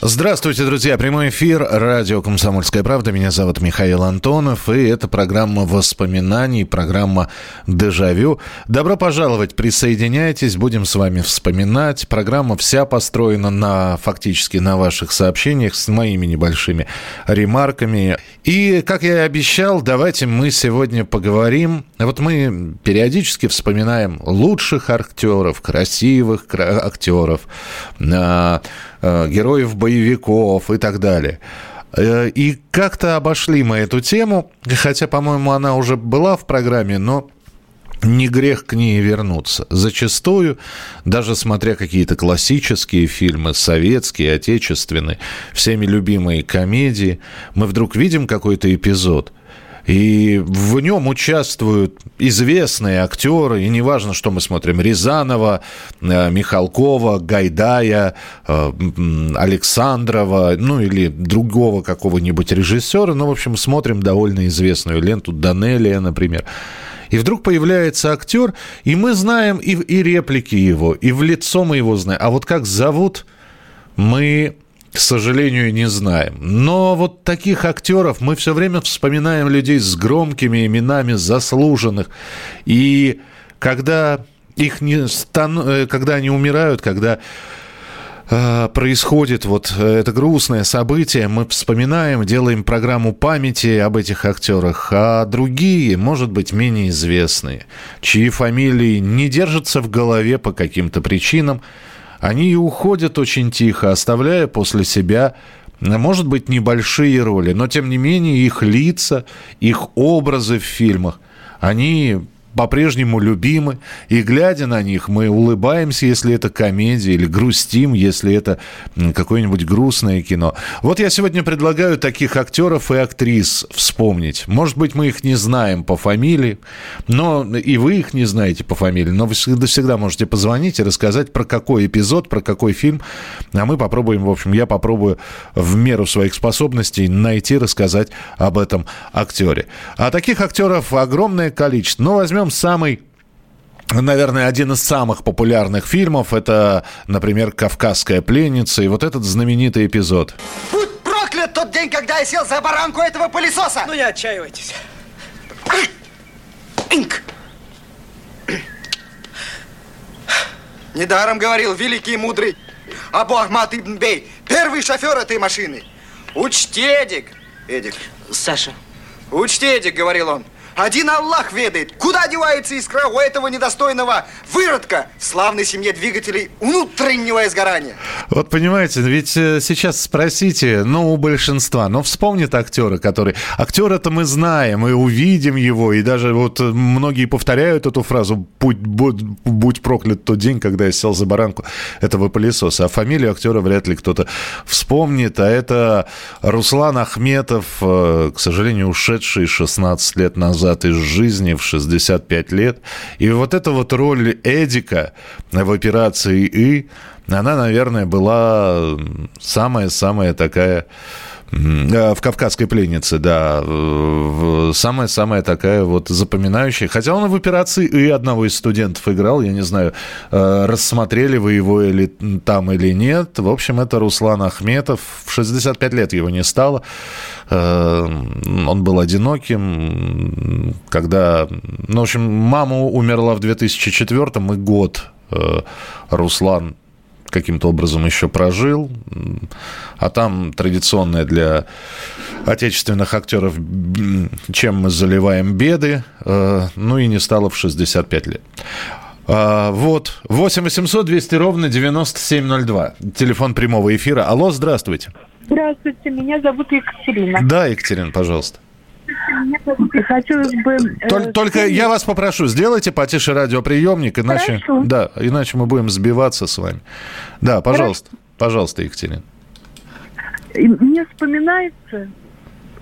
Здравствуйте, друзья. Прямой эфир. Радио «Комсомольская правда». Меня зовут Михаил Антонов. И это программа воспоминаний, программа «Дежавю». Добро пожаловать. Присоединяйтесь. Будем с вами вспоминать. Программа вся построена на, фактически на ваших сообщениях с моими небольшими ремарками. И, как я и обещал, давайте мы сегодня поговорим. Вот мы периодически вспоминаем лучших актеров, красивых кра- актеров, а, героев боевиков и так далее. Э, И как-то обошли мы эту тему, хотя, по-моему, она уже была в программе, но не грех к ней вернуться. Зачастую, даже смотря какие-то классические фильмы, советские, отечественные, всеми любимые комедии, мы вдруг видим какой-то эпизод, и в нем участвуют известные актеры, и неважно, что мы смотрим, Рязанова, э, Михалкова, Гайдая, э, Александрова, ну или другого какого-нибудь режиссера, ну, в общем, смотрим довольно известную ленту Данелия, например. И вдруг появляется актер, и мы знаем и, и реплики его, и в лицо мы его знаем. А вот как зовут, мы, к сожалению, не знаем. Но вот таких актеров мы все время вспоминаем людей с громкими именами заслуженных. И когда их не стан... э, когда они умирают, когда э, происходит вот это грустное событие, мы вспоминаем, делаем программу памяти об этих актерах, а другие, может быть, менее известные, чьи фамилии не держатся в голове по каким-то причинам, они и уходят очень тихо, оставляя после себя, может быть, небольшие роли, но тем не менее их лица, их образы в фильмах, они по-прежнему любимы, и глядя на них, мы улыбаемся, если это комедия, или грустим, если это какое-нибудь грустное кино. Вот я сегодня предлагаю таких актеров и актрис вспомнить. Может быть, мы их не знаем по фамилии, но и вы их не знаете по фамилии, но вы всегда, можете позвонить и рассказать про какой эпизод, про какой фильм, а мы попробуем, в общем, я попробую в меру своих способностей найти, рассказать об этом актере. А таких актеров огромное количество. Ну, возьмем самый Наверное, один из самых популярных фильмов это, например, «Кавказская пленница» и вот этот знаменитый эпизод. Будь проклят тот день, когда я сел за баранку этого пылесоса! Ну не отчаивайтесь. Инк! Недаром говорил великий и мудрый Абу Ахмад Ибн Бей, первый шофер этой машины. Учти, Эдик. Эдик. Саша, Учти, Эдик, говорил он. Один Аллах ведает, куда девается искра у этого недостойного выродка в славной семье двигателей внутреннего изгорания. Вот понимаете, ведь э, сейчас спросите, ну, у большинства, но вспомнит актера, который... Актера-то мы знаем и увидим его, и даже вот э, многие повторяют эту фразу «Будь, будь, будь проклят тот день, когда я сел за баранку этого пылесоса». А фамилию актера вряд ли кто-то вспомнит, а это Руслан Ахметов, э, к сожалению, ушедший 16 лет назад из жизни в 65 лет. И вот эта вот роль Эдика в операции «И», она, наверное, была самая-самая такая... э, В «Кавказской пленнице», да. Самая-самая такая вот запоминающая. Хотя он в операции «И» одного из студентов играл. Я не знаю, э, рассмотрели вы его или там или нет. В общем, это Руслан Ахметов. В 65 лет его не стало. Э, Он был одиноким, когда... Ну, в общем, мама умерла в 2004 и год э, Руслан каким-то образом еще прожил. А там традиционная для отечественных актеров «Чем мы заливаем беды», э, ну и не стало в 65 лет. А, Вот, 8 800 200 ровно 9702. Телефон прямого эфира. Алло, здравствуйте. Здравствуйте, меня зовут Екатерина. Да, Екатерина, пожалуйста. Хотелось бы... э, Тол- Только вспомнить- я вас попрошу, сделайте потише радиоприемник, иначе, Хорошо. да, иначе мы будем сбиваться с вами. Да, пожалуйста, пожалуйста, Екатерина. Мне вспоминается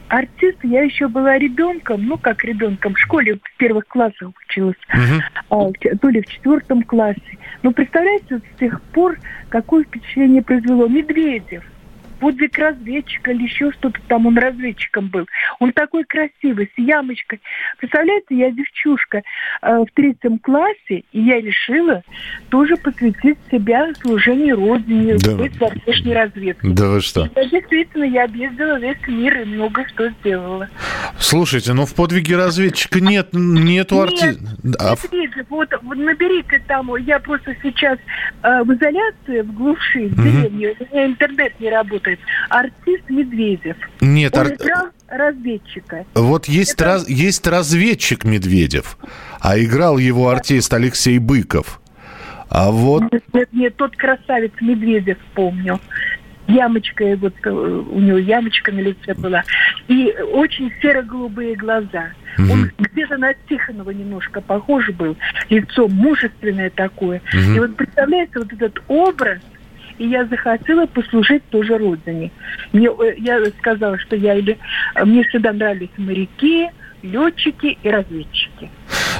артист, я еще была ребенком, ну как ребенком, в школе в первых классах училась, а, то ли в четвертом классе. Но представляете, вот с тех пор какое впечатление произвело Медведев подвиг разведчика или еще что-то там, он разведчиком был. Он такой красивый, с ямочкой. Представляете, я девчушка э, в третьем классе, и я решила тоже посвятить себя служению Родине, да. быть во внешней разведке. Да вы что? И, действительно, я объездила весь мир и много что сделала. Слушайте, ну в подвиге разведчика нет, нету артиста. А... Вот, вот наберите там, я просто сейчас э, в изоляции, в глуши, в деревне, у меня интернет не работает работает. Артист Медведев. Нет, ар... играл разведчика. Вот есть, Это... раз... есть разведчик Медведев, а играл его артист Алексей Быков. А вот... Нет, нет, нет, тот красавец Медведев, помню. Ямочка, вот э, у него ямочка на лице была. И очень серо-голубые глаза. Угу. Он где-то на Тихонова немножко похож был. Лицо мужественное такое. Угу. И вот представляете, вот этот образ, и я захотела послужить тоже Родине. Мне, э, я сказала, что я или э, мне всегда нравились моряки, летчики и разведчики.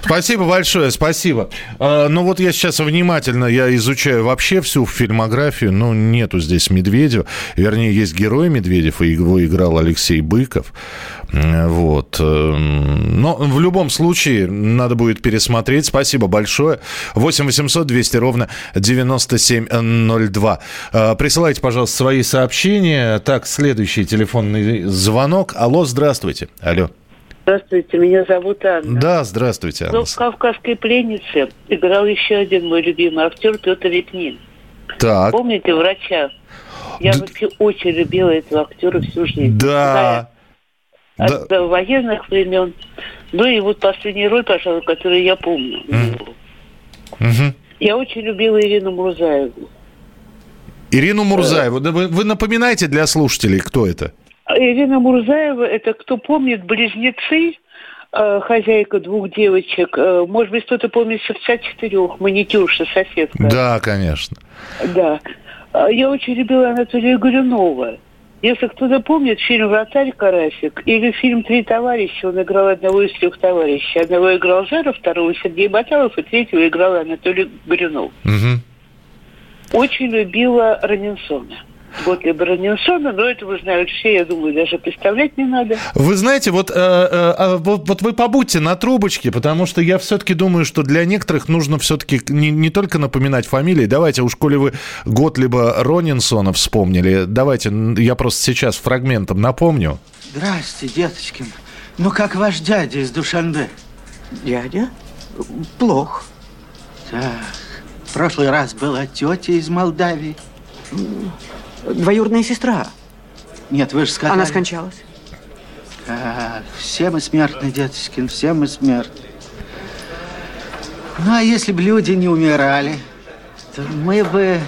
Спасибо большое, спасибо. А, ну вот я сейчас внимательно, я изучаю вообще всю фильмографию, но нету здесь Медведева. Вернее, есть герой Медведев, и его играл Алексей Быков. Вот. Эм, но в любом случае надо будет пересмотреть. Спасибо большое. 8 800 200 ровно 9702. А, присылайте, пожалуйста, свои сообщения. Так, следующий телефонный звонок. Алло, здравствуйте. Алло. Здравствуйте, меня зовут Анна. Да, здравствуйте, Анна. Но в «Кавказской пленнице» играл еще один мой любимый актер Петр Репнин. Так. Помните врача? Я Д... вообще очень любила этого актера всю жизнь. Да. От да. От военных времен. Ну и вот последняя роль, пожалуй, которую я помню. Mm. Я очень любила Ирину Мурзаеву. Ирину Мурзаеву. Да. Вы, вы напоминаете для слушателей, кто это? Ирина Мурзаева, это кто помнит, близнецы, э, хозяйка двух девочек. Э, может быть, кто-то помнит сердца четырех, маникюрша, соседка. Да, конечно. Да. А я очень любила Анатолия Горюнова. Если кто-то помнит фильм «Вратарь Карасик» или фильм «Три товарища», он играл одного из трех товарищей. Одного играл Жаров, второго Сергей Баталов, и третьего играл Анатолий Горюнов. Угу. Очень любила Раненсона. Готлиба Ранинсона, но это вы знаете все, я думаю, даже представлять не надо. Вы знаете, вот, э, э, вот, вот вы побудьте на трубочке, потому что я все-таки думаю, что для некоторых нужно все-таки не, не только напоминать фамилии. Давайте, уж коли вы Готлиба Ронинсона вспомнили, давайте, я просто сейчас фрагментом напомню. Здрасте, деточки. Ну, как ваш дядя из Душанбе? Дядя? Плохо. Так, в прошлый раз была тетя из Молдавии. Двоюродная сестра. Нет, вы же сказали... Она скончалась. А, все мы смертны, деточкин, все мы смертны. Ну, а если бы люди не умирали, то мы бы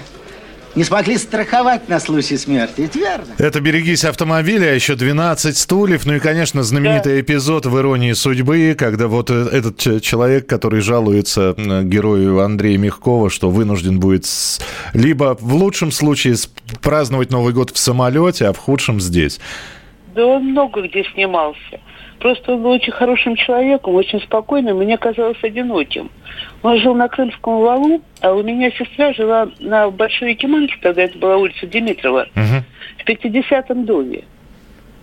не смогли страховать на случай смерти, ведь верно? Это «Берегись автомобиля», а еще 12 стульев. Ну и, конечно, знаменитый да. эпизод в «Иронии судьбы», когда вот э, этот человек, который жалуется герою Андрея Мягкова, что вынужден будет с... либо в лучшем случае праздновать Новый год в самолете, а в худшем здесь. Да он много где снимался. Просто он был очень хорошим человеком, очень спокойным, мне казалось одиноким. Он жил на Крымском валу, а у меня сестра жила на Большой Якиманке, тогда это была улица Димитрова, uh-huh. в 50-м доме.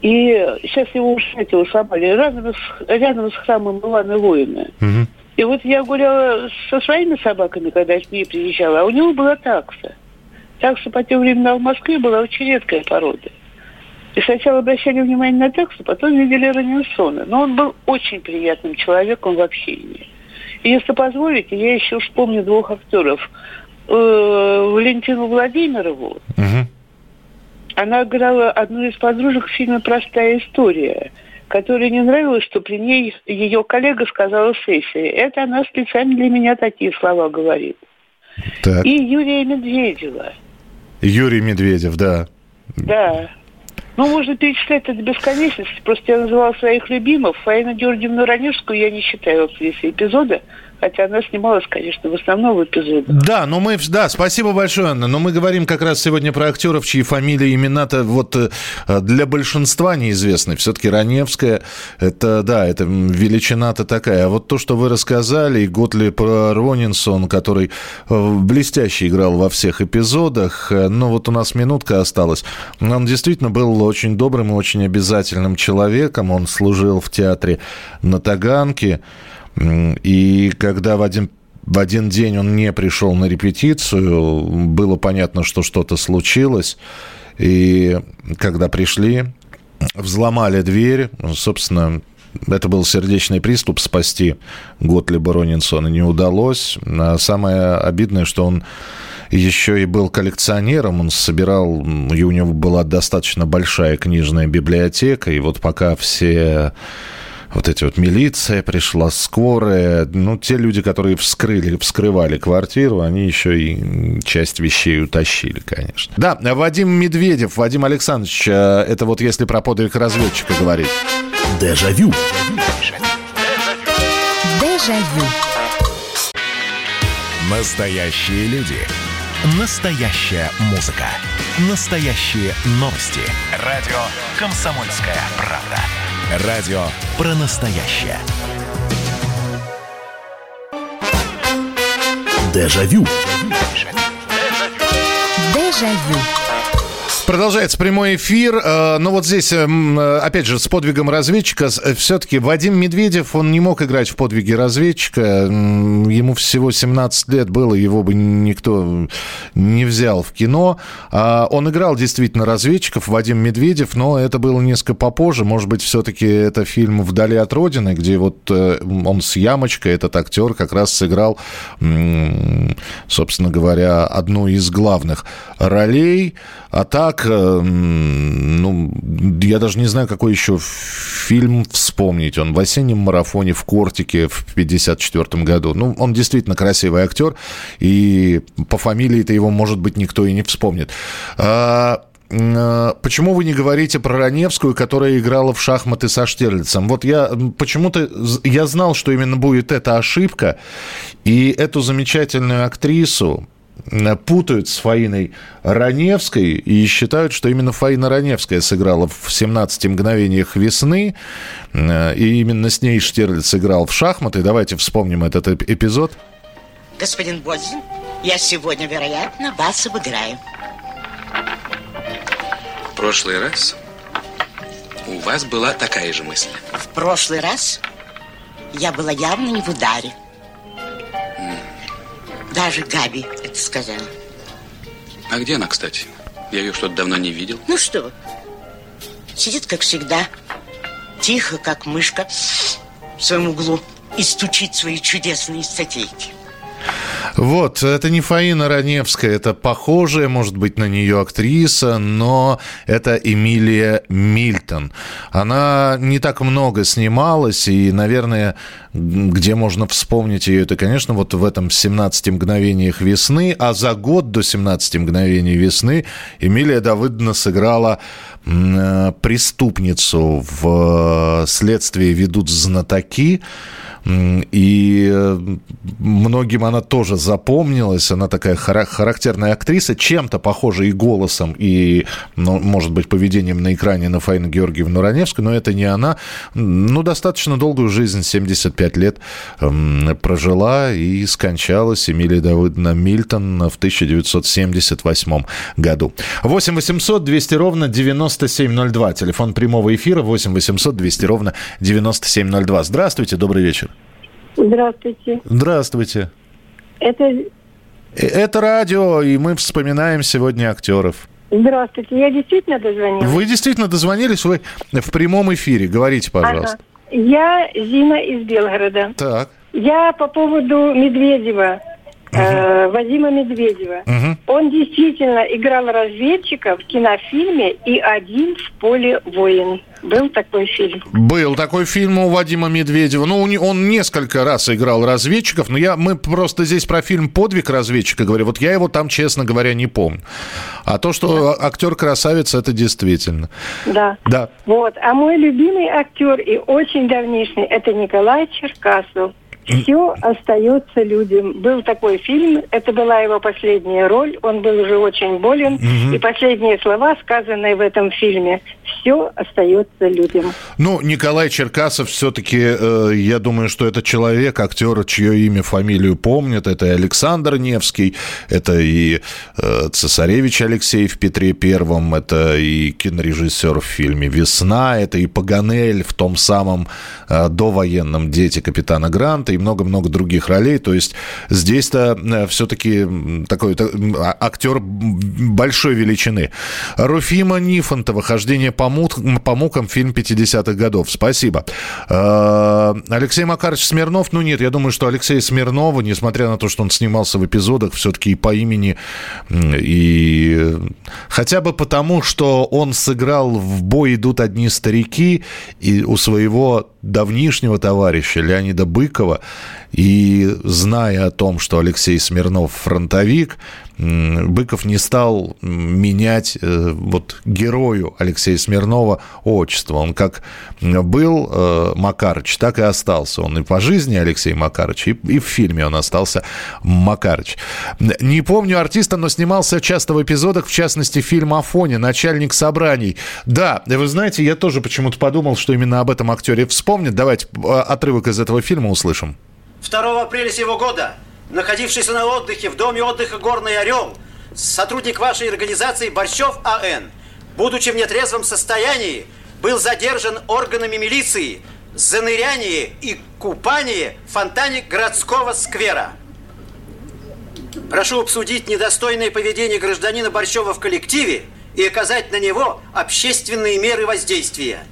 И сейчас его уже, его сломали рядом с, рядом с храмом Ивана Воина. Uh-huh. И вот я гуляла со своими собаками, когда я к ней приезжала, а у него была такса. Такса по тем временам в Москве была очень редкая порода. И сначала обращали внимание на таксу, потом видели Ранинсона. Но он был очень приятным человеком в общении. И если позволите, я еще вспомню двух актеров. Э, Валентину Владимирову. Угу. Она играла одну из подружек в фильме «Простая история», которой не нравилось, что при ней ее коллега сказала сессии. Это она специально для меня такие слова говорит. Так. И Юрия Медведева. Юрий Медведев, да. Да. Ну, можно перечислять это бесконечности. Просто я называла своих любимых. Фаину Георгиевну Раневскую я не считаю актрисой эпизода, Хотя она снималась, конечно, в основном в эпизодах. Да, но мы, да, спасибо большое, Анна. Но мы говорим как раз сегодня про актеров, чьи фамилии, имена-то вот э, для большинства неизвестны. Все-таки Раневская, это, да, это величина-то такая. А вот то, что вы рассказали, и Готлип Ронинсон, который э, блестяще играл во всех эпизодах, э, но вот у нас минутка осталась. Он действительно был очень добрым и очень обязательным человеком. Он служил в театре на Таганке. И когда в один в один день он не пришел на репетицию, было понятно, что что-то случилось. И когда пришли, взломали дверь, собственно, это был сердечный приступ, спасти Готлиба Ронинсона не удалось. А самое обидное, что он еще и был коллекционером, он собирал, и у него была достаточно большая книжная библиотека, и вот пока все вот эти вот милиция пришла, скорая, ну, те люди, которые вскрыли, вскрывали квартиру, они еще и часть вещей утащили, конечно. Да, Вадим Медведев, Вадим Александрович, э, это вот если про подвиг разведчика говорить. Дежавю. Дежавю. Настоящие люди. Настоящая музыка. Настоящие новости. Радио «Комсомольская правда». Радио про настоящее. Дежавю. Дежавю. Продолжается прямой эфир. Э, Но вот здесь, эм, э, опять же, с подвигом разведчика. Э, Все-таки Вадим Медведев, он не мог играть в подвиге разведчика. Ему всего 17 лет было, его бы никто не взял в кино. А он играл действительно разведчиков, Вадим Медведев, но это было несколько попозже. Может быть, все-таки это фильм «Вдали от Родины», где вот он с ямочкой, этот актер как раз сыграл, собственно говоря, одну из главных ролей. А так, э, ну, я даже не знаю, какой еще фильм вспомнить. Он в осеннем марафоне в Кортике в 54 году. Ну, он действительно красивый актер, и по фамилии-то его, может быть, никто и не вспомнит. А, а Почему вы не говорите про Раневскую, которая играла в шахматы со Штирлицем? Вот я почему-то я знал, что именно будет эта ошибка, и эту замечательную актрису Э, путают с Фаиной Раневской и считают, что именно Фаина Раневская сыграла в «17 мгновениях весны», э, и именно с ней Штирлиц сыграл в шахматы. Давайте вспомним этот эпизод. Господин Бодзин, я сегодня, вероятно, вас обыграю. В прошлый раз у вас была такая же мысль. В прошлый раз я была явно не в ударе. Даже Габи это сказала. А где она, кстати? Я ее что-то давно не видел. Ну что, сидит, как всегда, тихо, как мышка, в своем углу и стучит свои чудесные статейки. Вот, это не Фаина Раневская, это похожая, может быть, на нее актриса, но это Эмилия Мильтон. Она не так много снималась, и, наверное, где можно вспомнить ее, это, конечно, вот в этом «17 мгновениях весны», а за год до «17 мгновений весны» Эмилия Давыдовна сыграла э, преступницу в «Следствие ведут знатоки», и э, многим она тоже запомнилась. Она такая характерная актриса, чем-то похожа и голосом, и, ну, может быть, поведением на экране на Фаину Георгиевну Раневскую, но это не она. Ну, достаточно долгую жизнь, 75 лет прожила и скончалась Эмилия Давыдовна Мильтон в 1978 году. 8 800 200 ровно 9702. Телефон прямого эфира 8 800 200 ровно 9702. Здравствуйте, добрый вечер. Здравствуйте. Здравствуйте. Это... Э, это радио, и мы вспоминаем сегодня актеров. Здравствуйте. Я действительно дозвонилась? Вы действительно дозвонились? Вы в прямом эфире. Говорите, пожалуйста. Ага. Я Зина из Белгорода. Так. Я по поводу Медведева. Э, Вадима Медведева. Угу. Он действительно играл разведчика в кинофильме «И один в поле воин». Был такой фильм? Был такой фильм у Вадима Медведева. Ну, он несколько раз играл разведчиков, но я, мы просто здесь про фильм «Подвиг разведчика» говорим. Вот я его там, честно говоря, не помню. А то, что да. актер красавец, это действительно. Да. Да. Вот. А мой любимый актер и очень давнишний – это Николай Черкасов. Все остается людям. Был такой фильм, это была его последняя роль, он был уже очень болен, Мгм. и последние слова, сказанные в этом фильме, все остается людям. Ну, Николай Черкасов все-таки, э, я думаю, что это человек, актер, чье имя, фамилию помнят. Это и Александр Невский, это и э, цесаревич Алексей в Петре Первом, это и кинорежиссер в фильме «Весна», это и Паганель в том самом э, довоенном «Дети капитана Гранта» и много-много других ролей. То есть здесь-то все-таки такой та- м, а- актер большой величины. Руфима Нифонтова «Хождение по, по мукам» фильм 50-х годов. Спасибо. Э, Алексей Макарович Смирнов, ну нет, я думаю, что Алексей Смирнова, несмотря на то, что он снимался в эпизодах, все-таки и по имени, и хотя бы потому, что он сыграл в «Бой идут одни старики» и у своего давнишнего товарища Леонида Быкова, и зная о том, что Алексей Смирнов фронтовик, Быков не стал менять э, вот герою Алексея Смирнова отчество. Он как был э, Макарыч, так и остался. Он и по жизни Алексей Макарыч, и, и в фильме он остался Макарыч. Не помню артиста, но снимался часто в эпизодах, в частности, фильм «Афоня», «Начальник собраний». Да, вы знаете, я тоже почему-то подумал, что именно об этом актере вспомнит. Давайте э, отрывок из этого фильма услышим. 2 апреля сего года, находившийся на отдыхе в доме отдыха «Горный орел», сотрудник вашей организации Борщев А.Н., будучи в нетрезвом состоянии, был задержан органами милиции за ныряние и купание в фонтане городского сквера. Прошу обсудить недостойное поведение гражданина Борщева в коллективе и оказать на него общественные меры воздействия.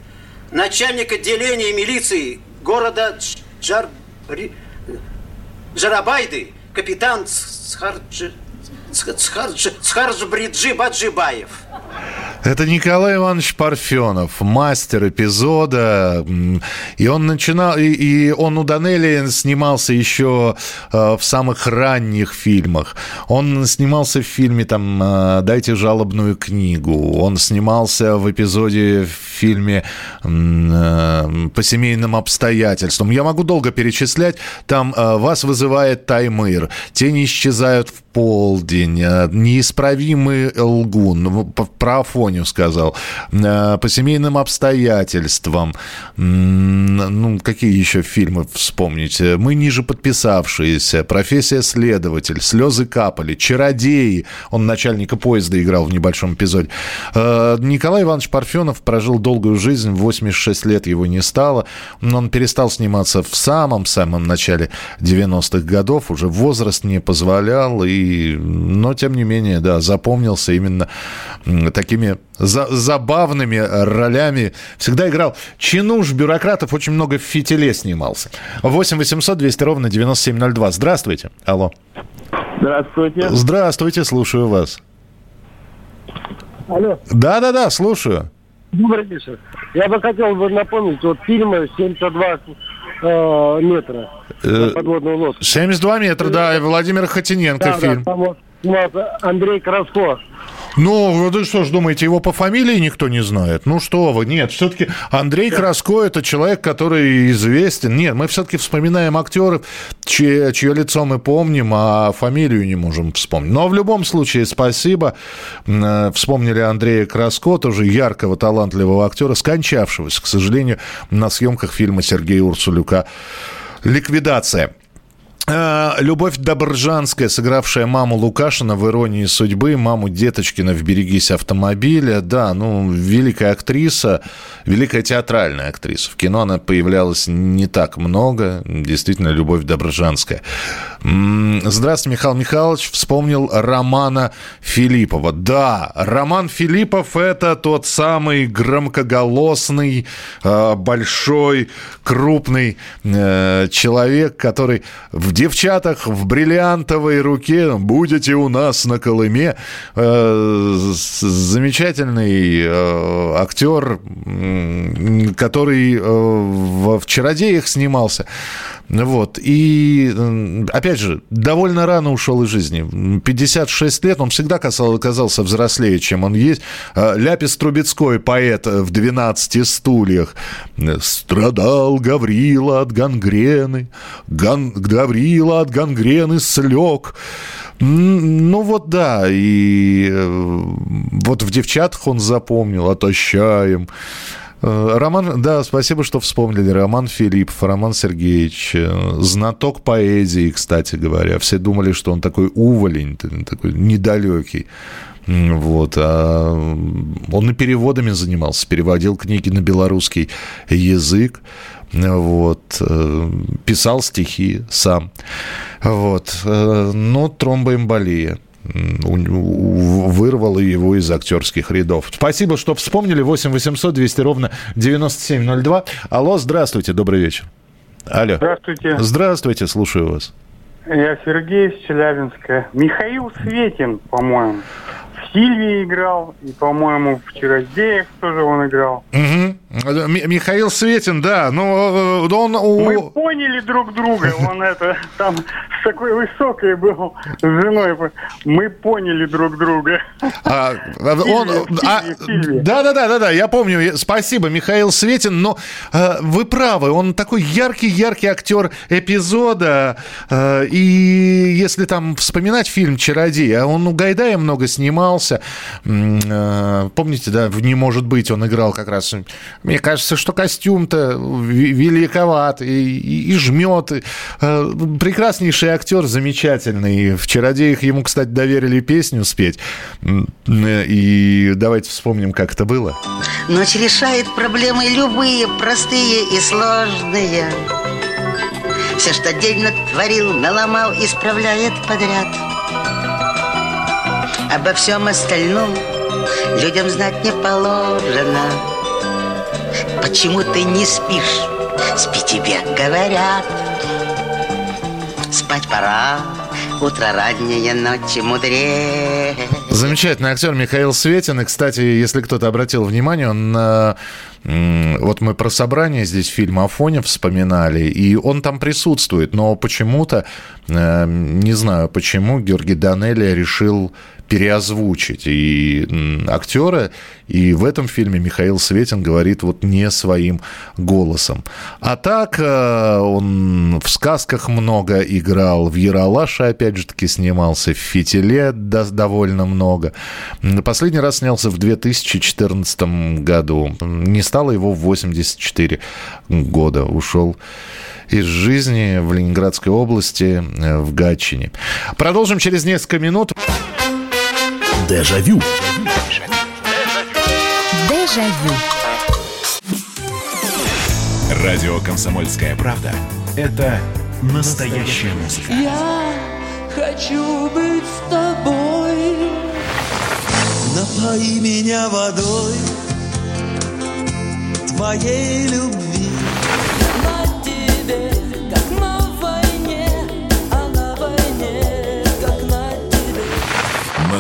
Начальник отделения милиции города Дж- Джар... Джарабайды, капитан Схарджи... Сх- Схарджи... Схарджбриджи Баджибаев. Это Николай Иванович Парфенов, мастер эпизода. И он начинал, и, и он у Данелли снимался еще э, в самых ранних фильмах. Он снимался в фильме там э, «Дайте жалобную книгу». Он снимался в эпизоде в фильме э, «По семейным обстоятельствам». Я могу долго перечислять. Там э, «Вас вызывает Таймыр», «Тени исчезают в полдень», э, «Неисправимый лгун», ну, про Афоню сказал, э, «По семейным обстоятельствам», ну, какие еще фильмы вспомнить? «Мы ниже подписавшиеся», «Профессия следователь», «Слезы капали», «Чародеи», он начальника поезда играл в небольшом эпизоде. Э, Николай Иванович Парфенов прожил долгую жизнь, в 86 лет его не стало, он перестал сниматься в самом-самом начале 90-х годов, уже возраст не позволял, и, но тем не менее, да, запомнился именно такими за- забавными ролями. Всегда играл чинуш, бюрократов, очень много в фитиле снимался. 8 800 200 ровно 9702. Здравствуйте. Алло. Здравствуйте. Здравствуйте, слушаю вас. Алло. Да-да-да, слушаю. Добрый вечер. Я бы хотел бы напомнить вот фильмы 72 э, метра Э, подводную лодку. 72 метра, да, Владимир Хотиненко Да, да, фильм. там вот Андрей Краско. Ну, вы что ж думаете, его по фамилии никто не знает? Ну что вы, нет, все-таки Андрей Краско это человек, который известен. Нет, мы все-таки вспоминаем актеров, чье, чье лицо мы помним, а фамилию не можем вспомнить. Но в любом случае, спасибо. Э, Вспомнили Андрея Краско, тоже яркого, талантливого актера, скончавшегося, к сожалению, на съемках фильма Сергея Урсулюка «Ликвидация». Э, Любовь Добржанская, сыгравшая маму Лукашина в «Иронии судьбы», маму Деточкина в «Берегись автомобиля». Да, ну, великая актриса, великая театральная актриса. В кино она появлялась не так много. Действительно, Любовь Добржанская. Здравствуйте, Михаил Михайлович. Вспомнил Романа Филиппова. Да, Роман Филиппов – это тот самый громкоголосный, э, большой, крупный э, человек, который в девчатах в бриллиантовой руке будете у нас на Колыме. Э, замечательный актер, который э, в, в «Чародеях» снимался. Вот. И, опять же, довольно рано ушел из жизни. 56 лет, он всегда казался взрослее, чем он есть. А, Ляпис Трубецкой, поэт в «12 стульях». «Страдал Гаврила от гангрены, Ган... Гаврила от гангрены слег». Ну вот да, и э, вот в девчатах он запомнил, отощаем. Э, Роман, да, спасибо, что вспомнили. Роман Филиппов, Роман Сергеевич, э, знаток поэзии, кстати говоря. Все думали, что он такой уволень, такой недалекий. Вот. А он и переводами занимался, переводил книги на белорусский язык. Вот. Э, писал стихи сам. Вот. Но тромбоэмболия вырвало его из актерских рядов. Спасибо, что вспомнили. 8 800 200 ровно 9702. Алло, здравствуйте, добрый вечер. Алло. Здравствуйте. Здравствуйте, слушаю вас. Я Сергей из Челябинска. Михаил Светин, по-моему. Сильвии играл, и, по-моему, в «Чародеях» тоже он играл. Угу. Михаил Светин, да, ну, он... Мы поняли друг друга, он это, там, с такой высокой был с женой, мы поняли друг друга. А, он, а, да, да, да, да, да, я помню, спасибо, Михаил Светин, но э, вы правы, он такой яркий-яркий актер эпизода, э, и если там вспоминать фильм «Чародей», а он у Гайдая много снимался, снимался. Э, помните, да, в «Не может быть» он играл как раз. Мне кажется, что костюм-то великоват и, и, и жмет. Э, прекраснейший актер, замечательный. В «Чародеях» ему, кстати, доверили песню спеть. И давайте вспомним, как это было. Ночь решает проблемы любые, простые и сложные. Все, что день натворил, наломал, исправляет подряд. Обо всем остальном людям знать не положено. Почему ты не спишь? Спи тебе, говорят. Спать пора, утро раннее, ночи мудрее. Замечательный актер Михаил Светин. И, кстати, если кто-то обратил внимание, он э, вот мы про собрание здесь фильм Афоня вспоминали, и он там присутствует, но почему-то, э, не знаю почему, Георгий Данелия решил переозвучить и актера, и в этом фильме Михаил Светин говорит вот не своим голосом. А так э, он в сказках много играл, в Яралаше опять же таки снимался, в Фитиле довольно много. Последний раз снялся в 2014 году. Не стало его в 84 года. Ушел из жизни в Ленинградской области, э, в Гатчине. Продолжим через несколько минут. Дежавю. Дежавю. Радио «Комсомольская правда» — это настоящая музыка. Я хочу быть с тобой. Напои меня водой твоей любви.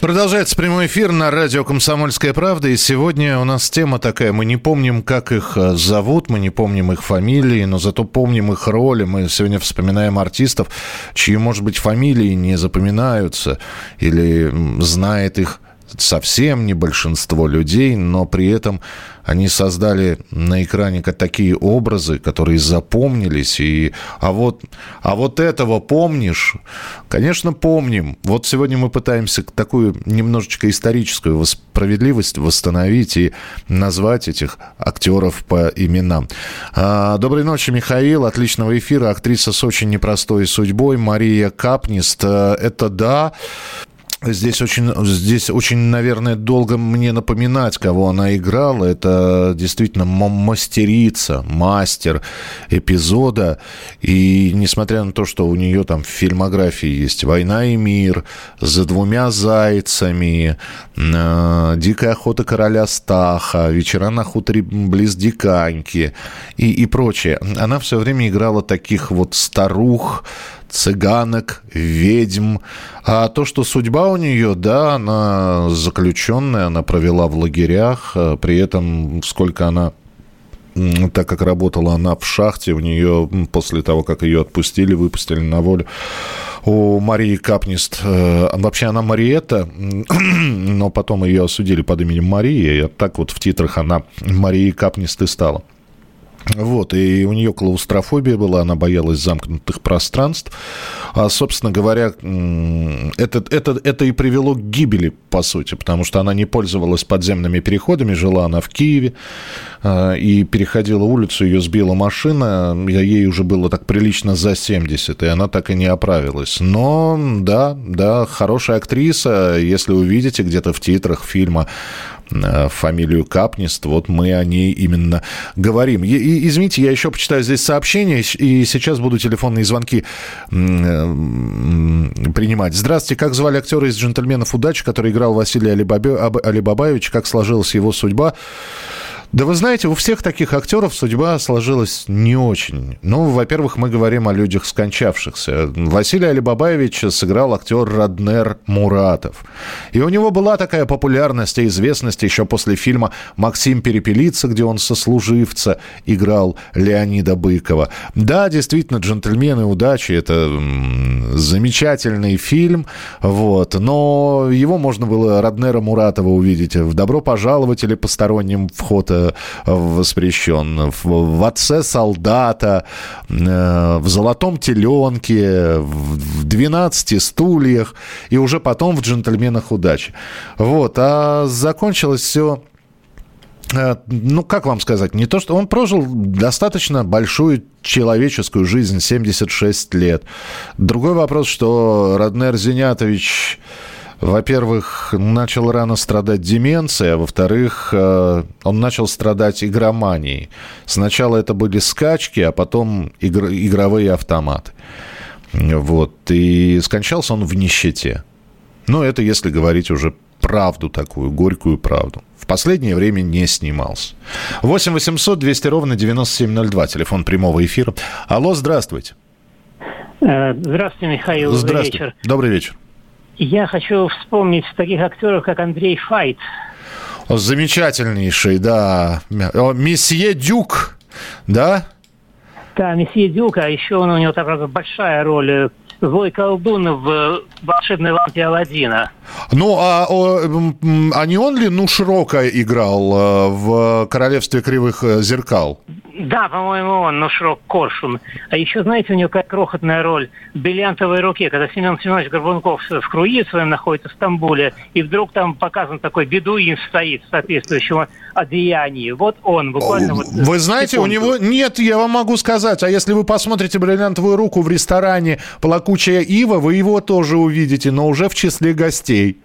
Продолжается прямой эфир на радио «Комсомольская правда». И сегодня у нас тема такая. Мы не помним, как их э, зовут, мы не помним их фамилии, но зато помним их роли. Мы сегодня вспоминаем артистов, чьи, может быть, фамилии не запоминаются или знает их совсем не большинство людей, но при этом они создали на экране такие образы, которые запомнились. И, а, вот, а вот этого помнишь? Конечно, помним. Вот сегодня мы пытаемся такую немножечко историческую справедливость восстановить и назвать этих актеров по именам. А, доброй ночи, Михаил. Отличного эфира. Актриса с очень непростой судьбой. Мария Капнист. Это да. Здесь очень, здесь очень, наверное, долго мне напоминать, кого она играла. Это действительно мастерица, мастер эпизода. И несмотря на то, что у нее там в фильмографии есть «Война и мир», «За двумя зайцами», «Дикая охота короля Стаха», «Вечера на хуторе близ Диканьки» и, и прочее. Она все время играла таких вот старух, цыганок, ведьм. А то, что судьба у нее, да, она заключенная, она провела в лагерях, а при этом сколько она так как работала она в шахте, у нее после того, как ее отпустили, выпустили на волю, у Марии Капнист, э, вообще она Мариетта, но потом ее осудили под именем Мария, и так вот в титрах она Марии Капнист и стала. Вот, и у нее клаустрофобия была, она боялась замкнутых пространств. А, собственно говоря, это, это, это и привело к гибели, по сути, потому что она не пользовалась подземными переходами, жила она в Киеве, а, и переходила улицу, ее сбила машина, ей уже было так прилично за 70, и она так и не оправилась. Но, да, да, хорошая актриса, если увидите где-то в титрах фильма фамилию Капнист, вот мы о ней именно говорим. И, извините, я еще почитаю здесь сообщения, и сейчас буду телефонные звонки э, принимать. Здравствуйте, как звали актера из «Джентльменов удачи», который играл Василий Алибабаевич, как сложилась его судьба? Да вы знаете, у всех таких актеров судьба сложилась не очень. Ну, во-первых, мы говорим о людях скончавшихся. Василий Алибабаевич сыграл актер Раднер Муратов. И у него была такая популярность и известность еще после фильма «Максим Перепелица», где он сослуживца играл Леонида Быкова. Да, действительно, «Джентльмены удачи» — это замечательный фильм, вот, но его можно было Раднера Муратова увидеть в «Добро пожаловать» или «Посторонним вход Э, воспрещен. В, в «Отце солдата», э, в «Золотом теленке», в «12 стульях» и уже потом в «Джентльменах удачи». Вот. А закончилось все э, ну, как вам сказать, не то, что он прожил достаточно большую человеческую жизнь, 76 лет. Другой вопрос, что Раднер Зинятович во-первых, начал рано страдать деменцией, а во-вторых, э, он начал страдать игроманией. Сначала это были скачки, а потом игр- игровые автоматы. Вот. И скончался он в нищете. Ну, это если говорить уже правду такую, горькую правду. В последнее время не снимался. 8 800 200 ровно 9702, телефон прямого эфира. Алло, здравствуйте. Э, здравствуйте, Михаил. Здравствуйте. Добрый вечер. Добрый вечер. Я хочу вспомнить таких актеров, как Андрей Файт. Замечательнейший, да. Месье Дюк, да? Да, месье Дюк, а еще он, у него такая большая роль злой колдун в волшебной лампе Алладина. Ну, а, а не он ли, ну, широко играл э, в «Королевстве кривых э, зеркал»? Да, по-моему, он, но Шрок Коршун. А еще, знаете, у него какая крохотная роль в «Бриллиантовой руке», когда Семен Семенович Горбунков в круизе своем находится в Стамбуле, и вдруг там показан такой бедуин стоит в соответствующем одеянии. Вот он, буквально вот... Вы знаете, секунду. у него... Нет, я вам могу сказать, а если вы посмотрите «Бриллиантовую руку» в ресторане «Плакучая ива», вы его тоже увидите, но уже в числе гостей.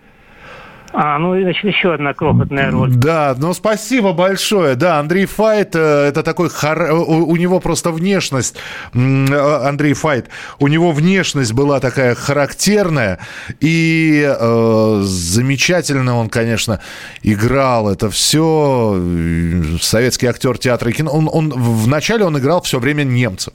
А, ну, значит, еще одна крохотная роль. Да, ну, спасибо большое. Да, Андрей Файт, э, это такой, хар... у, у него просто внешность, э, Андрей Файт, у него внешность была такая характерная, и э, замечательно он, конечно, играл это все. Советский актер театра и кино. Он, он, вначале он играл все время немцев.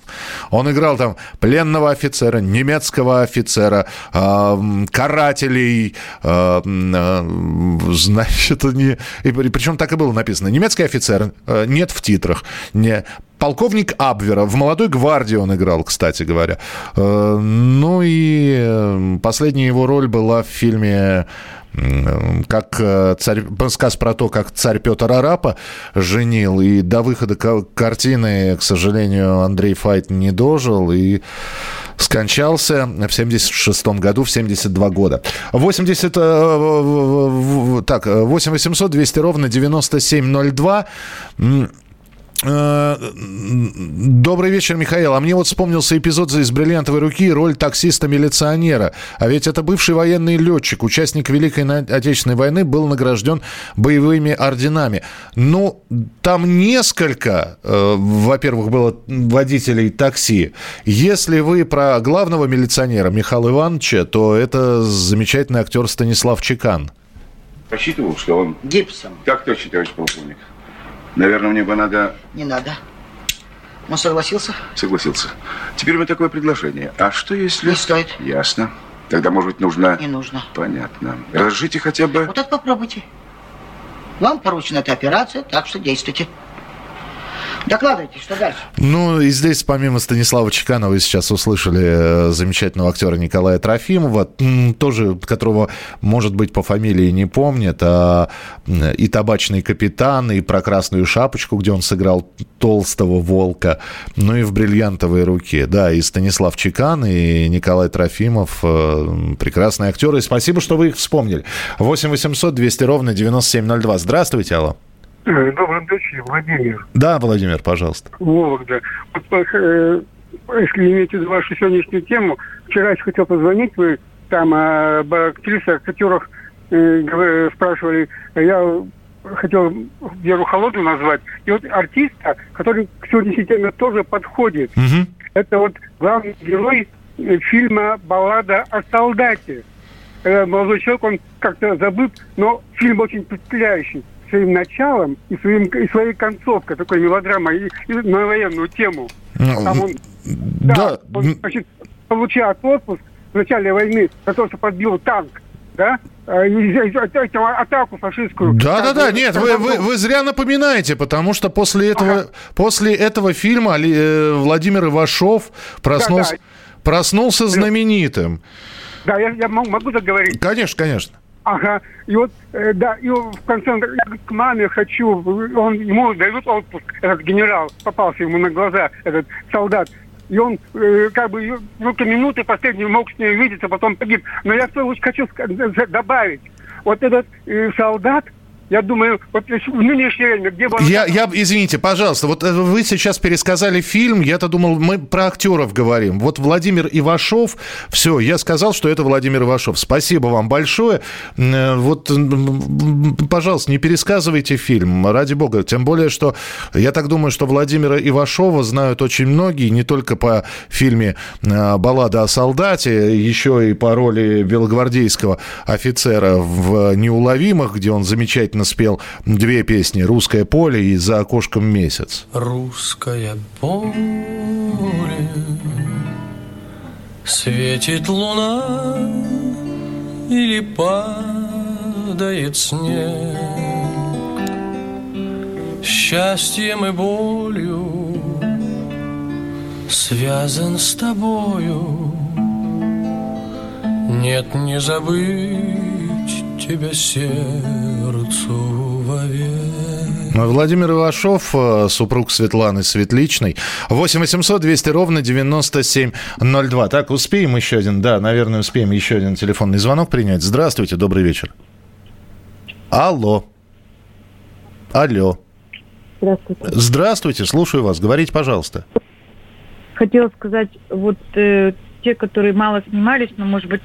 Он играл там пленного офицера, немецкого офицера, э, карателей, э, э значит, не... И, причем так и было написано. Немецкий офицер, э, нет в титрах. Не... Полковник Абвера. В «Молодой гвардии» он играл, кстати говоря. Э, ну и э, последняя его роль была в фильме как царь, сказ про то, как царь Петр Арапа женил, и до выхода картины, к сожалению, Андрей Файт не дожил, и скончался в 76 году, в 72 года. 80, так, 8 800 200 ровно 9702. Э, Добрый вечер, Михаил. А мне вот вспомнился эпизод из «Бриллиантовой руки» роль таксиста-милиционера. А ведь это бывший военный летчик, участник Великой Отечественной войны, был награжден боевыми орденами. Ну, там несколько, э, во-первых, было водителей такси. Если вы про главного милиционера Михаила Ивановича, то это замечательный актер Станислав Чекан. Рассчитывал, что он... Гипсом. Так точно, товарищ полковник. Наверное, мне бы надо... Не надо. Он согласился? Согласился. Теперь у меня такое предложение. А что если... Не стоит. Ясно. Тогда, может быть, нужно... Не нужно. Понятно. Разжите хотя бы... Вот это попробуйте. Вам поручена эта операция, так что действуйте. Докладывайте, что дальше? Ну, и здесь, помимо Станислава Чекана, вы сейчас услышали э, замечательного актера Николая Трофимова, тоже, которого, может быть, по фамилии не помнят, а и «Табачный капитан», и про «Красную шапочку», где он сыграл толстого волка, ну и в «Бриллиантовой руке». Да, и Станислав Чекан, и Николай Трофимов, э, прекрасные актеры. Спасибо, что вы их вспомнили. 8 800 200 ровно 9702. Здравствуйте, алло. Э, Добрый вечер, Владимир. Да, Владимир, пожалуйста. Вологда. Вот, э, если иметь в виду вашу сегодняшнюю тему, вчера еще хотел позвонить, вы там об актрисах, которых э, спрашивали, я хотел Веру Холодную назвать, и вот артиста, который к сегодняшней теме тоже подходит. Это вот главный герой э, фильма «Баллада о солдате». Э, Молодой человек, он как-то забыт, но фильм очень впечатляющий своим началом и, своим, и своей концовкой, такой мелодрама, и, и на военную тему. Там он, да, он, значит, получает отпуск в начале войны за то, что подбил танк, да, э, и- атаку фашистскую. Да, да, да, Там, нет, вы, вы, вы зря напоминаете, потому что после этого, после этого фильма э, Владимир Ивашов проснулся, Да, да. проснулся знаменитым. Да, я, я могу, могу заговорить? Конечно, конечно. Ага, и вот, э, да, и в конце он говорит, я к маме хочу, он, ему дают отпуск, этот генерал, попался ему на глаза, этот солдат, и он э, как бы только минуты последние мог с ней увидеться, потом погиб. Но я очередь хочу добавить, вот этот э, солдат, я думаю, вот в нынешнее время, где бы. Я, я, извините, пожалуйста, вот э, вы сейчас пересказали фильм, я-то думал, мы про актеров говорим. Вот Владимир Ивашов, все, я сказал, что это Владимир Ивашов. Спасибо вам большое. Э, Вот, пожалуйста, не пересказывайте фильм, ради бога. Тем более, что я так думаю, что Владимира Ивашова знают очень многие, не только по фильме э, «Баллада о солдате», еще и по роли белогвардейского офицера в «Неуловимых», где он замечательно спел две песни «Русское поле» и «За окошком месяц». Русское поле Светит луна Или падает снег. Счастьем и болью Связан с тобою. Нет, не забыть тебя сердцу вовек Владимир Ивашов, э, супруг Светланы Светличной. 8 800 200 ровно 9702. Так, успеем еще один? Да, наверное, успеем еще один телефонный звонок принять. Здравствуйте, добрый вечер. Алло. Алло. Здравствуйте. Здравствуйте, слушаю вас. Говорите, пожалуйста. Хотела сказать, вот э, те, которые мало снимались, но, может быть,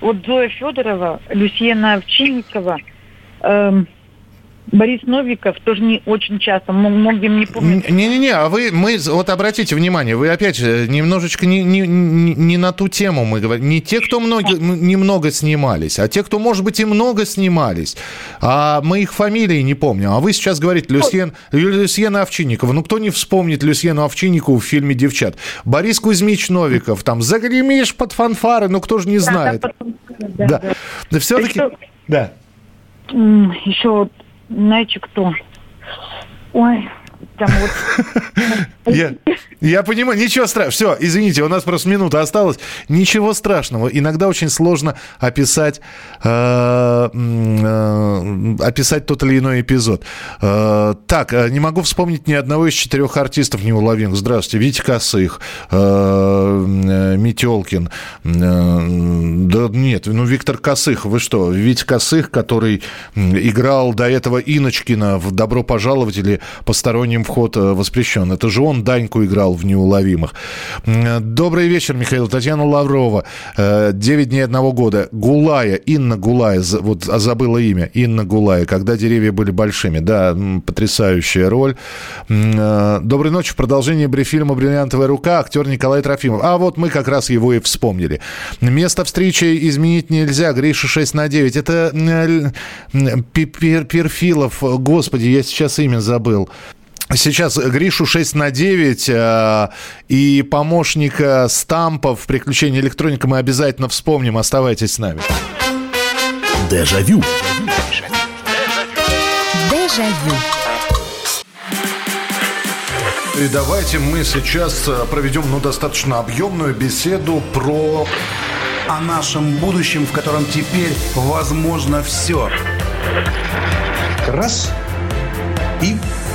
вот Зоя Федорова, Люсьена Овчинникова, эм, Борис Новиков тоже не очень часто, многим не помнят. Не-не-не, а вы, мы, вот обратите внимание, вы опять немножечко не, не, не, на ту тему мы говорим. Не те, кто много, немного снимались, а те, кто, может быть, и много снимались. А мы их фамилии не помним. А вы сейчас говорите Люсьен, Люсьена Овчинникова. Ну, кто не вспомнит Люсьену Овчинникову в фильме «Девчат»? Борис Кузьмич Новиков, там, загремишь под фанфары, ну, кто же не знает. Да, Да. Все-таки... Да. Еще знаете, кто? Ой, там вот... Я, я понимаю, ничего страшного. Все, извините, у нас просто минута осталась. Ничего страшного. Иногда очень сложно описать, э, э, описать тот или иной эпизод. Э, так, э, не могу вспомнить ни одного из четырех артистов неуловимых. Здравствуйте, Витя Косых, э, э, Метелкин. Э, да нет, ну Виктор Косых, вы что? Витя Косых, который играл до этого Иночкина в «Добро пожаловать» или «Посторонним вход воспрещен. Это же он Даньку играл в «Неуловимых». Добрый вечер, Михаил. Татьяна Лаврова. «Девять дней одного года». Гулая, Инна Гулая, вот забыла имя. Инна Гулая, когда деревья были большими. Да, потрясающая роль. Доброй ночи. В продолжении брифильма «Бриллиантовая рука» актер Николай Трофимов. А вот мы как раз его и вспомнили. Место встречи изменить нельзя. Гриша 6 на 9. Это Перфилов. Господи, я сейчас имя забыл. Сейчас Гришу 6 на 9 э, и помощника Стампа в «Приключении электроника» мы обязательно вспомним. Оставайтесь с нами. Дежавю. Дежавю. И давайте мы сейчас э, проведем ну, достаточно объемную беседу про... О нашем будущем, в котором теперь возможно все. Раз и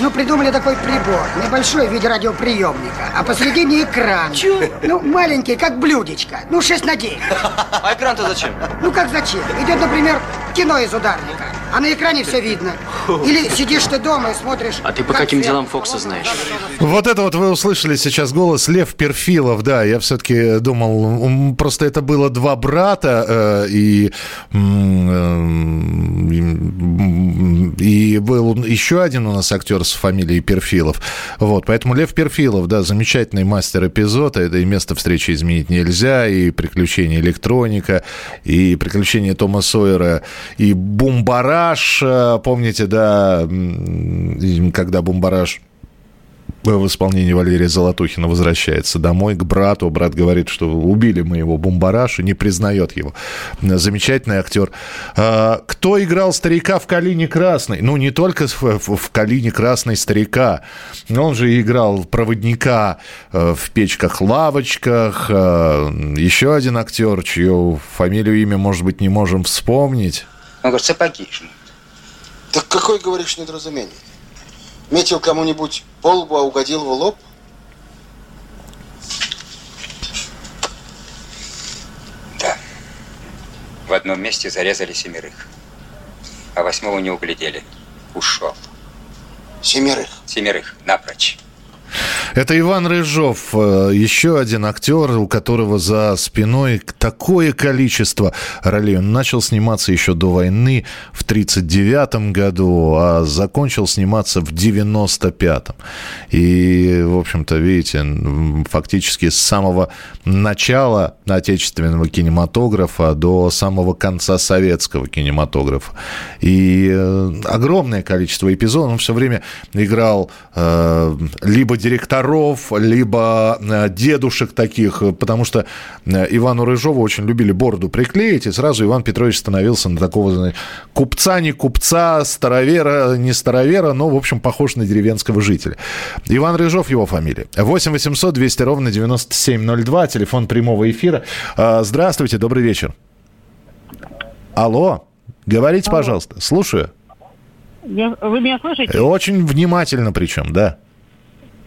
Ну, придумали такой прибор. Небольшой в виде радиоприемника. А посередине экран. Чё? Ну, маленький, как блюдечко. Ну, 6 на 9. А экран-то зачем? Ну, как зачем? Идет, например, кино из ударника. А на экране все видно. Или сидишь ты дома и смотришь... А ты по как каким делам Фокса знаешь? Вот это вот вы услышали сейчас голос Лев Перфилов, да, я все-таки думал, просто это было два брата, э, и, э, и был еще один у нас актер с фамилией Перфилов, вот, поэтому Лев Перфилов, да, замечательный мастер эпизода, это и место встречи изменить нельзя, и приключения электроника, и приключения Тома Сойера, и Бумбараш, э, помните, да, м, когда Бумбараш в исполнении Валерия Золотухина возвращается домой к брату. Брат говорит, что убили мы его бомбараш и не признает его. Замечательный актер. А, Кто играл старика в «Калине красной»? Ну, не только в, «Калине красной» старика. Он же играл проводника э, в «Печках-лавочках». Э, Еще один актер, чью фамилию, имя, может быть, не можем вспомнить. Он говорит, сапоги жмут. Так какое, говоришь, недоразумение? Метил кому-нибудь по лбу, а угодил в лоб? Да. В одном месте зарезали семерых. А восьмого не углядели. Ушел. Семерых? Семерых, напрочь. Это Иван Рыжов, э, еще один актер, у которого за спиной такое количество ролей. Он начал сниматься еще до войны в 1939 году, а закончил сниматься в 1995. И, в общем-то, видите, фактически с самого начала отечественного кинематографа до самого конца советского кинематографа. И э, огромное количество эпизодов. Он все время играл э, либо директоров, либо э, дедушек таких, э, потому что э, Ивану Рыжову очень любили бороду приклеить, и сразу Иван Петрович становился на такого знаете, купца, не купца, старовера, не старовера, но, в общем, похож на деревенского жителя. Иван Рыжов его фамилия. 8 800 200 ровно 9702, телефон прямого эфира. Здравствуйте, добрый вечер. Алло, говорите, Алло. пожалуйста, слушаю. Я- вы меня слышите? Очень внимательно причем, да.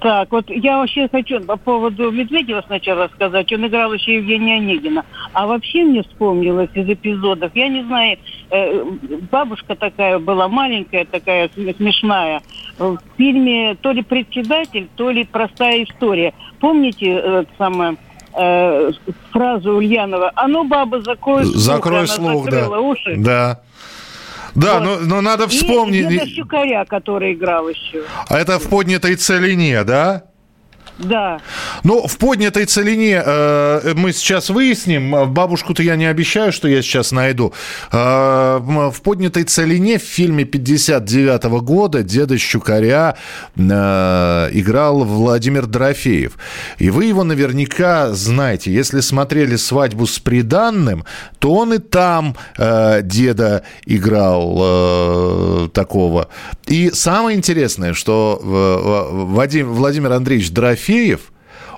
Так, вот я вообще хочу по поводу Медведева сначала сказать. Он играл еще Евгения Онегина. А вообще мне вспомнилось из эпизодов, я не знаю, э, бабушка такая была маленькая, такая см- смешная. В фильме то ли «Председатель», то ли «Простая история». Помните э, это самое, э, фразу Ульянова «А ну, баба, закрой слух». Закрой слух, да. уши. Да. Да, но, но надо И вспомнить. деда Щукаря, который играл еще. А это в поднятой целине, да? Да. Ну, в поднятой целине э, мы сейчас выясним. Бабушку-то я не обещаю, что я сейчас найду. Э, в поднятой целине в фильме 59 года деда Щукаря э, играл Владимир Дорофеев. И вы его наверняка знаете. Если смотрели «Свадьбу с приданным», то он и там э, деда играл э, такого. И самое интересное, что э, Вадим, Владимир Андреевич Дорофеев,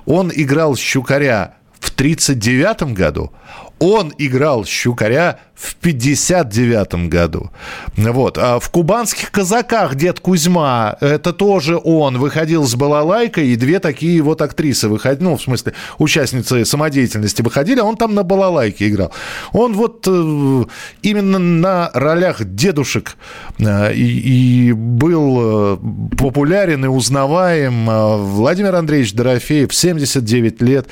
он играл Щукаря в 1939 году, он играл Щукаря в 59 году. Вот. А в «Кубанских казаках» дед Кузьма, это тоже он, выходил с балалайкой, и две такие вот актрисы выходили, ну, в смысле, участницы самодеятельности выходили, а он там на балалайке играл. Он вот э, именно на ролях дедушек э, и, и был э, популярен и узнаваем. Э, Владимир Андреевич Дорофеев, 79 лет,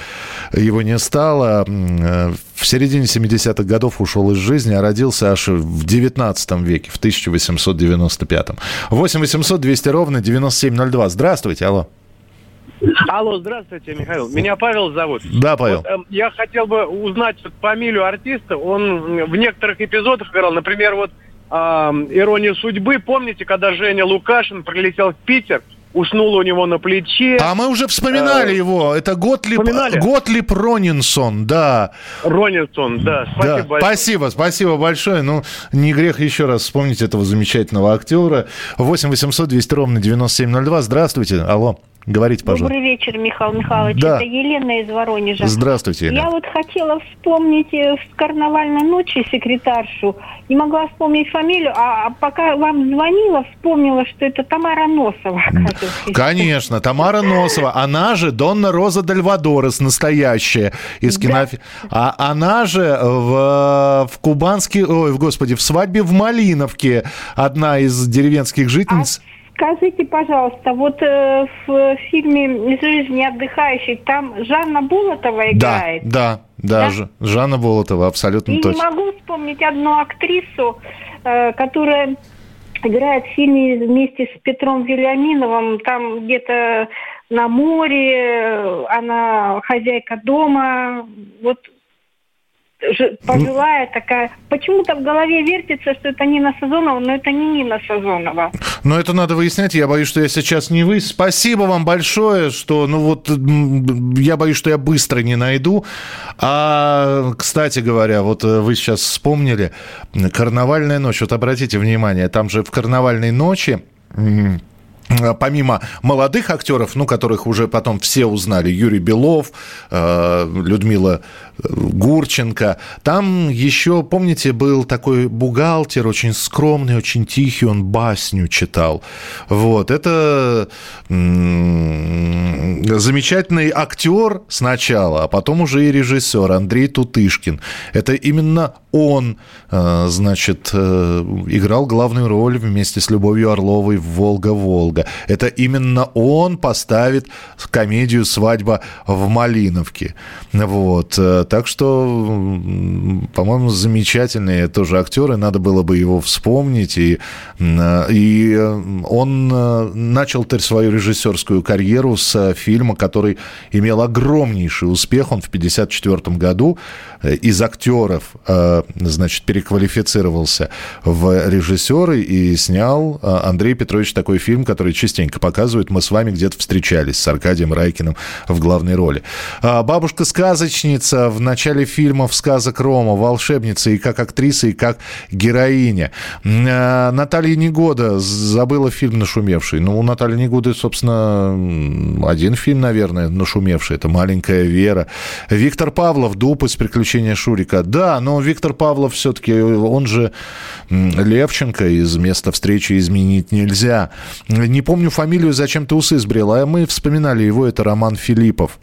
его не стало. В середине 70-х годов ушел из жизни, а родился аж в 19 веке, в 1895. 8 800 200 ровно 9702. Здравствуйте, алло. Алло, здравствуйте, Михаил. Меня Павел зовут. Да, Павел. Вот, эм, я хотел бы узнать вот фамилию артиста. Он в некоторых эпизодах играл, например, вот эм, «Ирония судьбы». Помните, когда Женя Лукашин прилетел в Питер, уснул у него на плече. А мы уже вспоминали Э, его. Это Готлип, вспоминали? Готлип Ронинсон, да. Ронинсон, да. Спасибо Да, большое. Спасибо, спасибо большое. Ну, не грех еще раз вспомнить этого замечательного актера. 8 800 200 ровно 9702. Здравствуйте. Алло. Говорите, пожалуйста. Добрый вечер, Михаил Михайлович. Да. Это Елена из Воронежа. Здравствуйте, Елена. Я вот хотела вспомнить э, в карнавальной ночи секретаршу. Не могла вспомнить фамилию, а а пока вам звонила, вспомнила, что это Тамара Носова. Конечно, Тамара Носова. Она же Донна Роза Дальвадорес, настоящая из кинофи... А она же в, в кубанский... Ой, в господи, в свадьбе в Малиновке одна из деревенских жительниц. Скажите, пожалуйста, вот э, в фильме «Жизнь отдыхающих» там Жанна Булатова да, играет. да, да, Да? Ж- Жанна Болотова, абсолютно И не точно. могу вспомнить одну актрису, э, которая играет в фильме вместе с Петром Вильяминовым. Там где-то на море, э, она хозяйка дома. Вот пожилая такая. Почему-то в голове вертится, что это Нина Сазонова, но это не Нина Сазонова. Но это надо выяснять. Я боюсь, что я сейчас не вы. Спасибо вам большое, что, ну вот, я боюсь, что я быстро не найду. А, кстати говоря, вот э, вы сейчас вспомнили карнавальная ночь. Вот обратите внимание, там же в карнавальной ночи Помимо молодых актеров, ну, которых уже потом все узнали, Юрий Белов, э, Людмила э, Гурченко, там еще, помните, был такой бухгалтер, очень скромный, очень тихий, он басню читал. Вот, это замечательный актер сначала, а потом уже и режиссер Андрей Тутышкин. Это именно он, э, значит, э, играл главную роль вместе с Любовью Орловой в «Волга-Волга». Это именно он поставит комедию «Свадьба в Малиновке». Вот. Э, Так что, по-моему, замечательные тоже актеры. Надо было бы его вспомнить. И, м, и э, он э, начал свою режиссерскую карьеру с э, фильма, который имел огромнейший успех. Он в 1954 году э, из актеров, э, значит, переквалифицировался в режиссеры и снял э, Андрей Петрович такой фильм, который частенько показывают. Мы с вами где-то встречались с Аркадием Райкиным в главной роли. А, Бабушка-сказочница в начале фильмов «Сказок Рома», волшебница и как актриса, и как героиня. А, Наталья Негода забыла фильм «Нашумевший». Ну, у Натальи Негоды, собственно, один фильм, наверное, «Нашумевший». Это «Маленькая Вера». Виктор Павлов «Дуб из приключения Шурика». Да, но Виктор Павлов все-таки, он же Левченко из «Места встречи изменить нельзя». Не помню фамилию, зачем ты усы сбрил, а мы вспоминали его, это Роман Филиппов.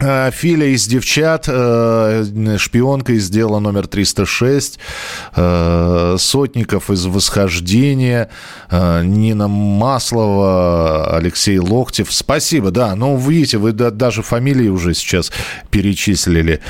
Э, Филя из «Девчат», э, шпионка из дела номер 306, э, Сотников из «Восхождения», Нина Маслова, Алексей Локтев. Спасибо, да. Ну, видите, вы да- даже фамилии уже сейчас перечислили.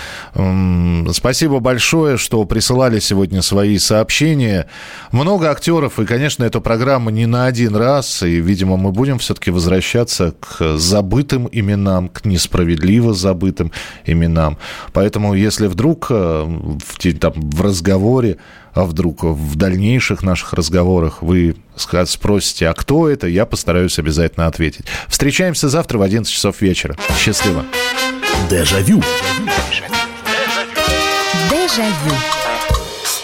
Спасибо большое, что присылали сегодня свои сообщения. Много актеров, и, конечно, эта программа не на один раз, и, видимо, мы будем все-таки возвращаться к забытым именам, к несправедливо забытым именам. Поэтому, если вдруг э, в, там, в разговоре, а вдруг в дальнейших наших разговорах вы спросите, а кто это, я постараюсь обязательно ответить. Встречаемся завтра в 11 часов вечера. Счастливо. Дежавю. Дежавю.